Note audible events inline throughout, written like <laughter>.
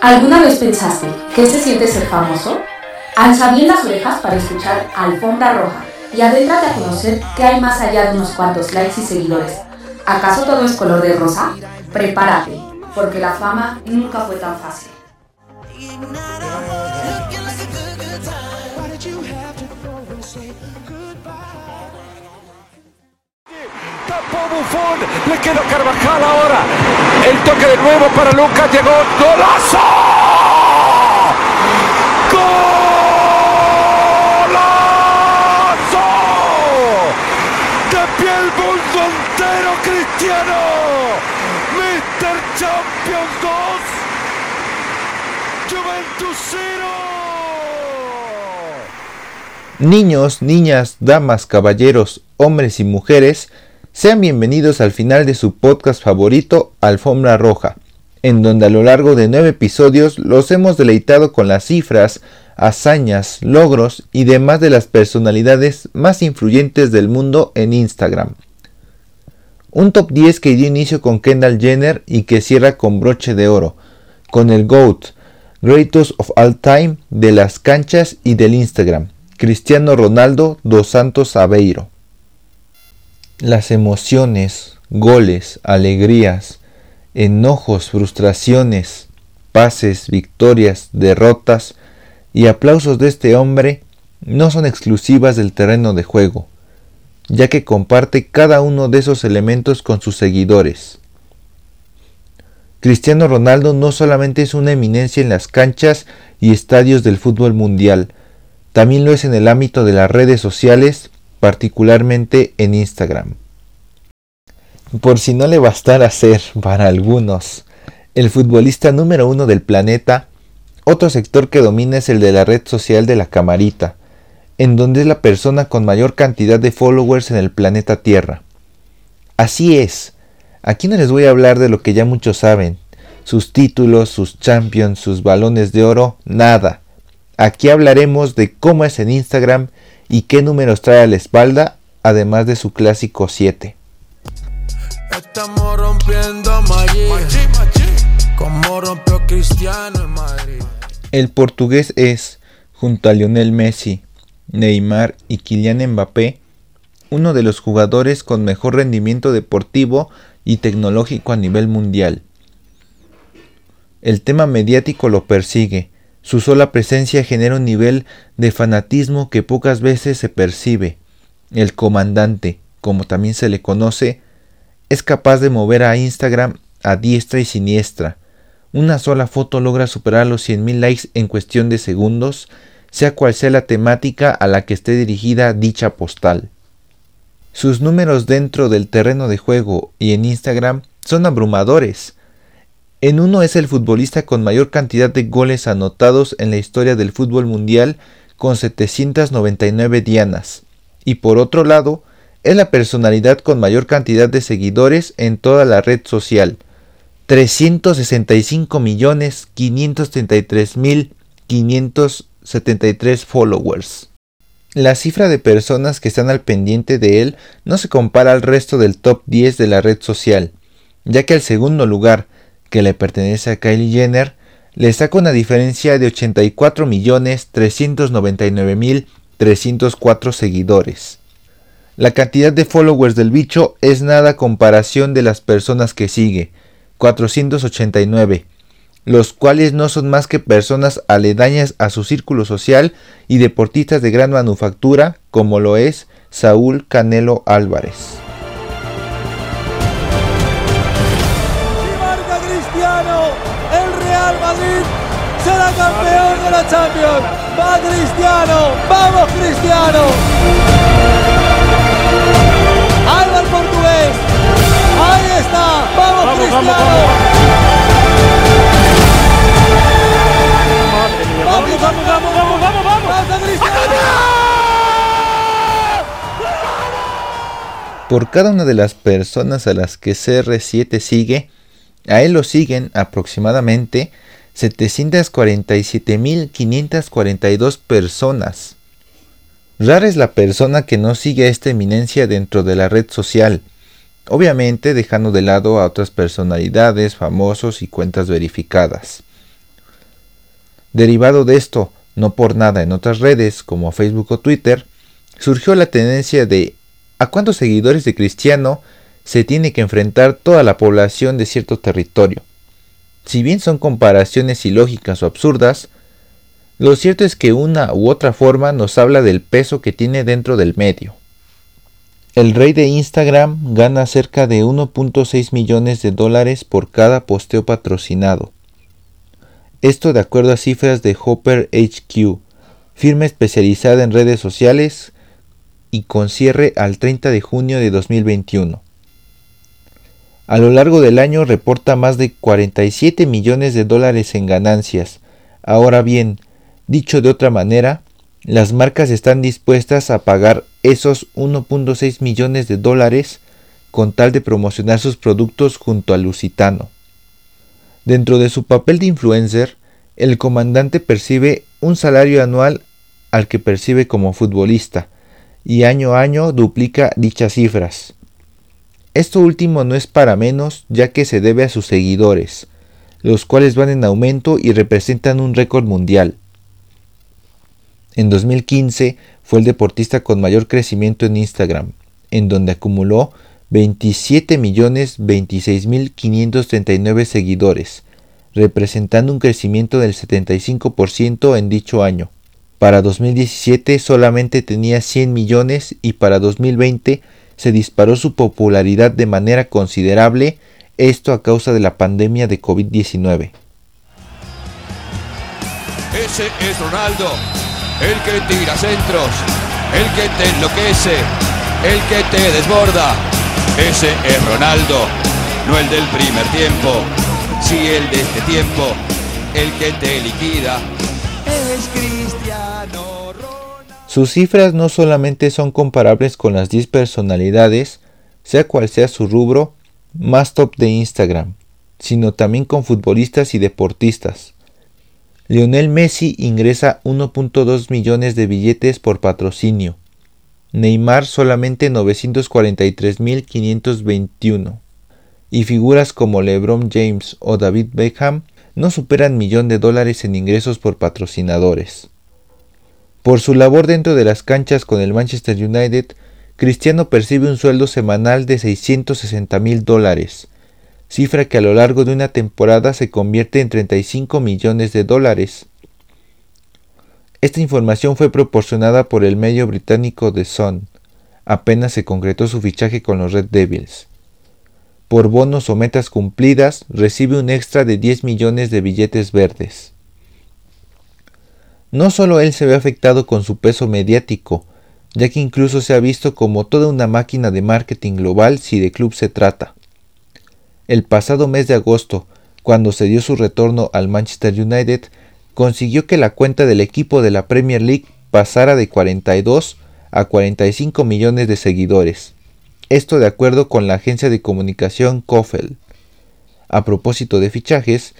¿Alguna vez pensaste qué se siente ser famoso? Alza bien las orejas para escuchar Alfombra Roja y adéntrate a conocer qué hay más allá de unos cuantos likes y seguidores. ¿Acaso todo es color de rosa? Prepárate, porque la fama nunca fue tan fácil. Le queda Carvajal ahora. El toque de nuevo para Lucas, llegó golazo. ¡Golazo! De pie el mundo entero, Cristiano. Mr. Champions 2. Juventus 0. Niños, niñas, damas, caballeros, hombres y mujeres, sean bienvenidos al final de su podcast favorito, Alfombra Roja, en donde a lo largo de nueve episodios los hemos deleitado con las cifras, hazañas, logros y demás de las personalidades más influyentes del mundo en Instagram. Un top 10 que dio inicio con Kendall Jenner y que cierra con broche de oro, con el GOAT, Greatest of All Time de las canchas y del Instagram, Cristiano Ronaldo dos Santos Aveiro. Las emociones, goles, alegrías, enojos, frustraciones, pases, victorias, derrotas y aplausos de este hombre no son exclusivas del terreno de juego, ya que comparte cada uno de esos elementos con sus seguidores. Cristiano Ronaldo no solamente es una eminencia en las canchas y estadios del fútbol mundial, también lo es en el ámbito de las redes sociales particularmente en Instagram. Por si no le bastara ser, para algunos, el futbolista número uno del planeta, otro sector que domina es el de la red social de la camarita, en donde es la persona con mayor cantidad de followers en el planeta Tierra. Así es, aquí no les voy a hablar de lo que ya muchos saben, sus títulos, sus champions, sus balones de oro, nada. Aquí hablaremos de cómo es en Instagram y qué números trae a la espalda, además de su clásico 7. El portugués es, junto a Lionel Messi, Neymar y Kylian Mbappé, uno de los jugadores con mejor rendimiento deportivo y tecnológico a nivel mundial. El tema mediático lo persigue, su sola presencia genera un nivel de fanatismo que pocas veces se percibe. El comandante, como también se le conoce, es capaz de mover a Instagram a diestra y siniestra. Una sola foto logra superar los 100.000 likes en cuestión de segundos, sea cual sea la temática a la que esté dirigida dicha postal. Sus números dentro del terreno de juego y en Instagram son abrumadores. En uno es el futbolista con mayor cantidad de goles anotados en la historia del fútbol mundial con 799 dianas. Y por otro lado, es la personalidad con mayor cantidad de seguidores en toda la red social. 365.533.573 followers. La cifra de personas que están al pendiente de él no se compara al resto del top 10 de la red social, ya que el segundo lugar, que le pertenece a Kylie Jenner, le saca una diferencia de 84.399.304 seguidores. La cantidad de followers del bicho es nada a comparación de las personas que sigue, 489, los cuales no son más que personas aledañas a su círculo social y deportistas de gran manufactura como lo es Saúl Canelo Álvarez. Campeón de la Champions. Va Cristiano, vamos Cristiano. Alba el portugués. Ahí está, vamos, Cristiano. Vamos, vamos, vamos, vamos, vamos, vamos. Cristiano. Por cada una de las personas a las que CR7 sigue, a él lo siguen aproximadamente 747.542 personas. Rara es la persona que no sigue a esta eminencia dentro de la red social, obviamente dejando de lado a otras personalidades, famosos y cuentas verificadas. Derivado de esto, no por nada en otras redes como Facebook o Twitter, surgió la tendencia de ¿a cuántos seguidores de Cristiano se tiene que enfrentar toda la población de cierto territorio? Si bien son comparaciones ilógicas o absurdas, lo cierto es que una u otra forma nos habla del peso que tiene dentro del medio. El rey de Instagram gana cerca de 1.6 millones de dólares por cada posteo patrocinado. Esto de acuerdo a cifras de Hopper HQ, firma especializada en redes sociales y con cierre al 30 de junio de 2021. A lo largo del año reporta más de 47 millones de dólares en ganancias. Ahora bien, Dicho de otra manera, las marcas están dispuestas a pagar esos 1.6 millones de dólares con tal de promocionar sus productos junto a Lusitano. Dentro de su papel de influencer, el comandante percibe un salario anual al que percibe como futbolista, y año a año duplica dichas cifras. Esto último no es para menos ya que se debe a sus seguidores, los cuales van en aumento y representan un récord mundial. En 2015 fue el deportista con mayor crecimiento en Instagram, en donde acumuló 27.026.539 seguidores, representando un crecimiento del 75% en dicho año. Para 2017 solamente tenía 100 millones y para 2020 se disparó su popularidad de manera considerable, esto a causa de la pandemia de COVID-19. Ese es Ronaldo, el que tira centros, el que te enloquece, el que te desborda. Ese es Ronaldo, no el del primer tiempo, sí el de este tiempo, el que te liquida. Es Ronaldo. Sus cifras no solamente son comparables con las 10 personalidades, sea cual sea su rubro, más top de Instagram, sino también con futbolistas y deportistas. Lionel Messi ingresa 1.2 millones de billetes por patrocinio. Neymar solamente 943.521. Y figuras como LeBron James o David Beckham no superan millón de dólares en ingresos por patrocinadores. Por su labor dentro de las canchas con el Manchester United, Cristiano percibe un sueldo semanal de 660 mil dólares, cifra que a lo largo de una temporada se convierte en 35 millones de dólares. Esta información fue proporcionada por el medio británico The Sun. Apenas se concretó su fichaje con los Red Devils. Por bonos o metas cumplidas, recibe un extra de 10 millones de billetes verdes. No solo él se ve afectado con su peso mediático, ya que incluso se ha visto como toda una máquina de marketing global si de club se trata. El pasado mes de agosto, cuando se dio su retorno al Manchester United, consiguió que la cuenta del equipo de la Premier League pasara de 42 a 45 millones de seguidores. Esto de acuerdo con la agencia de comunicación Kofel. A propósito de fichajes,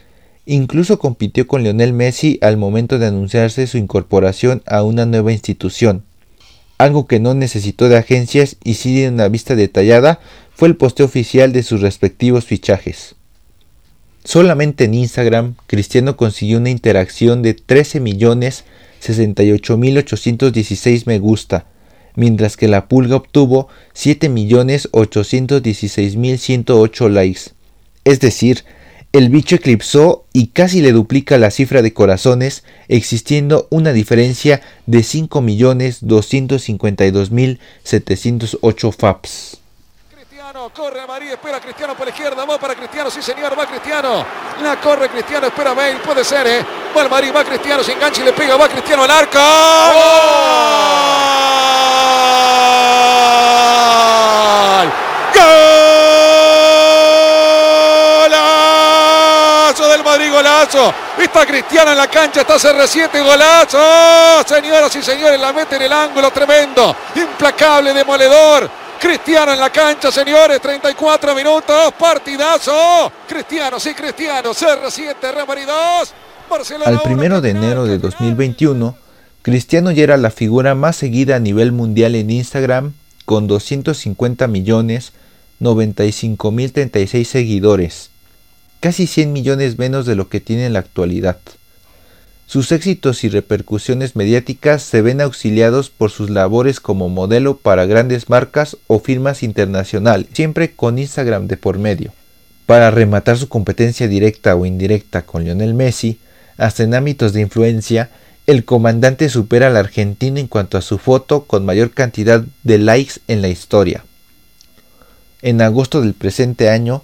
incluso compitió con Lionel Messi al momento de anunciarse su incorporación a una nueva institución, algo que no necesitó de agencias y sí de una vista detallada fue el posteo oficial de sus respectivos fichajes. Solamente en Instagram, Cristiano consiguió una interacción de 13.068.816 me gusta, mientras que la pulga obtuvo 7.816.108 likes. Es decir, el bicho eclipsó y casi le duplica la cifra de corazones, existiendo una diferencia de 5.252.708 faps corre a María, espera Cristiano por la izquierda, va para Cristiano, sí señor, va Cristiano. La corre Cristiano, espera Bale, puede ser, ¿eh? Va el Marí, va Cristiano, se engancha y le pega, va Cristiano al arco. ¡Golazo Madrid, golazo! Está Cristiano en la cancha, está CR7, golazo. Señoras y señores, la mete en el ángulo, tremendo, implacable, demoledor. Cristiano en la cancha, señores. 34 minutos. Partidazo. Cristiano, sí, Cristiano. CR7, Real 2. Barcelona Al primero de enero de 2021, Cristiano ya era la figura más seguida a nivel mundial en Instagram con 250 millones 95 mil 36 seguidores, casi 100 millones menos de lo que tiene en la actualidad. Sus éxitos y repercusiones mediáticas se ven auxiliados por sus labores como modelo para grandes marcas o firmas internacionales, siempre con Instagram de por medio. Para rematar su competencia directa o indirecta con Lionel Messi, hasta en ámbitos de influencia, el comandante supera al argentino en cuanto a su foto con mayor cantidad de likes en la historia. En agosto del presente año,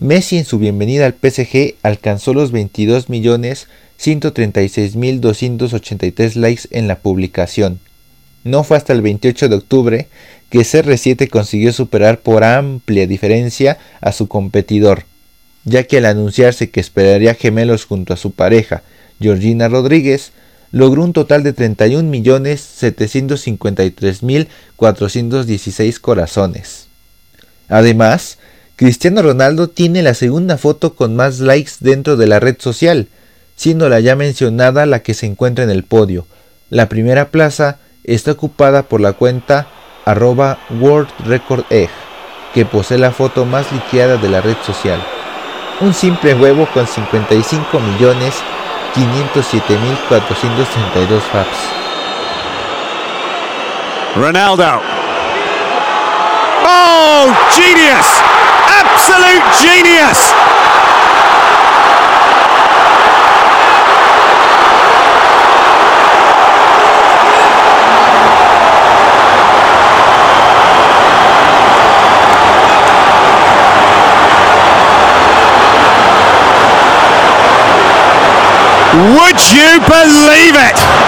Messi en su bienvenida al PSG alcanzó los 22 millones 136.283 likes en la publicación. No fue hasta el 28 de octubre que CR7 consiguió superar por amplia diferencia a su competidor, ya que al anunciarse que esperaría gemelos junto a su pareja, Georgina Rodríguez, logró un total de 31.753.416 corazones. Además, Cristiano Ronaldo tiene la segunda foto con más likes dentro de la red social, siendo la ya mencionada la que se encuentra en el podio. La primera plaza está ocupada por la cuenta arroba que posee la foto más liqueada de la red social. Un simple huevo con 55 millones 507.432 faps. Ronaldo. Oh, genius! Absolute genius! Would you believe it?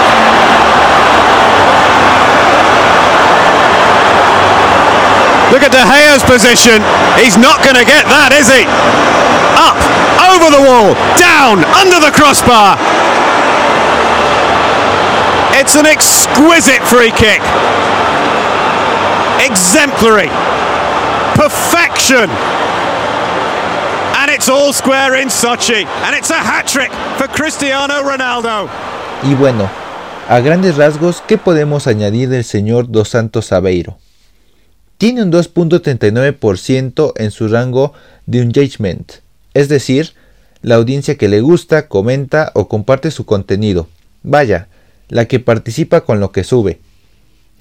Look at De Gea's position. He's not going to get that, is he? Up, over the wall, down, under the crossbar. It's an exquisite free kick. Exemplary. Perfection. And it's all square in Sochi. And it's a hat trick for Cristiano Ronaldo. Y bueno, a grandes rasgos, ¿qué podemos añadir del señor Dos Santos Aveiro? Tiene un 2.39% en su rango de engagement, es decir, la audiencia que le gusta, comenta o comparte su contenido. Vaya, la que participa con lo que sube.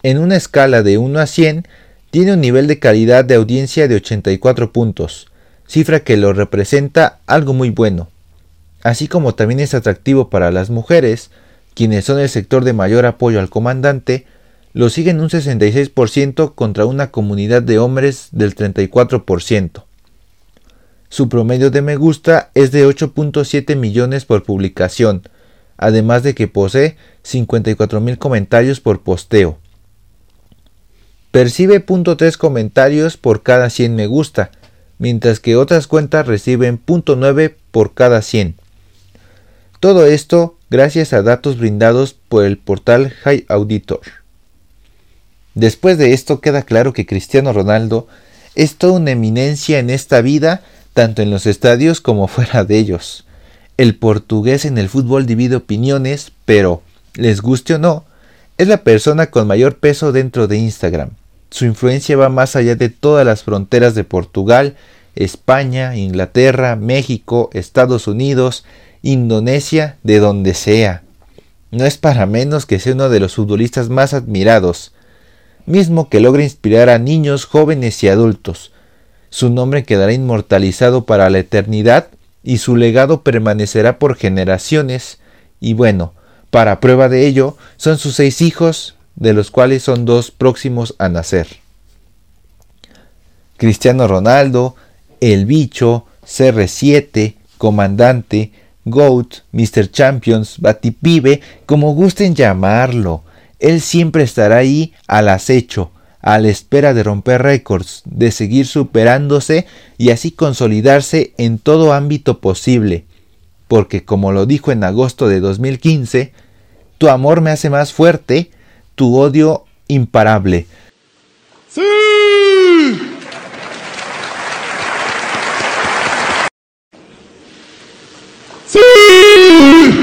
En una escala de 1 a 100, tiene un nivel de calidad de audiencia de 84 puntos, cifra que lo representa algo muy bueno, así como también es atractivo para las mujeres, quienes son el sector de mayor apoyo al comandante, lo siguen un 66% contra una comunidad de hombres del 34%. Su promedio de me gusta es de 8.7 millones por publicación, además de que posee 54.000 comentarios por posteo. Percibe 0.3 comentarios por cada 100 me gusta, mientras que otras cuentas reciben 0.9 por cada 100. Todo esto gracias a datos brindados por el portal High Auditor. Después de esto queda claro que Cristiano Ronaldo es toda una eminencia en esta vida, tanto en los estadios como <laughs> fuera de ellos. El portugués en el fútbol divide opiniones, pero, les guste o no, es la persona con mayor peso dentro de Instagram. Su influencia va más allá de todas las fronteras de Portugal, España, Inglaterra, México, Estados Unidos, Indonesia, de donde sea. No es para menos que sea uno de los futbolistas más admirados, mismo que logra inspirar a niños, jóvenes y adultos. Su nombre quedará inmortalizado para la eternidad y su legado permanecerá por generaciones. Y bueno, para prueba de ello, son sus seis hijos, de los cuales son dos próximos a nacer. Cristiano Ronaldo, El Bicho, CR7, Comandante, GOAT, Mr. Champions, Batipibe, como gusten llamarlo. Él siempre estará ahí al acecho, a la espera de romper récords, de seguir superándose y así consolidarse en todo ámbito posible. Porque como lo dijo en agosto de 2015, tu amor me hace más fuerte, tu odio imparable. ¡Sí! ¡Sí!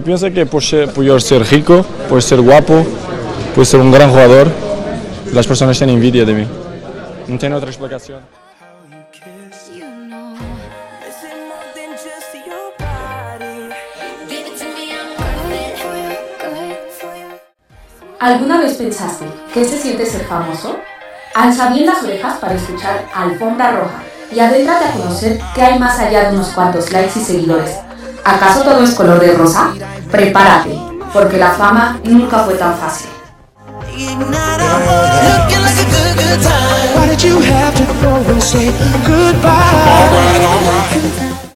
Yo pienso que por ser, por ser rico, por ser guapo, por ser un gran jugador, las personas tienen envidia de mí. No tiene otra explicación. ¿Alguna vez pensaste qué se siente ser famoso? Alza bien las orejas para escuchar Alfombra Roja y adéntrate a conocer qué hay más allá de unos cuantos likes y seguidores. ¿Acaso todo es color de rosa? Prepárate, porque la fama nunca fue tan fácil.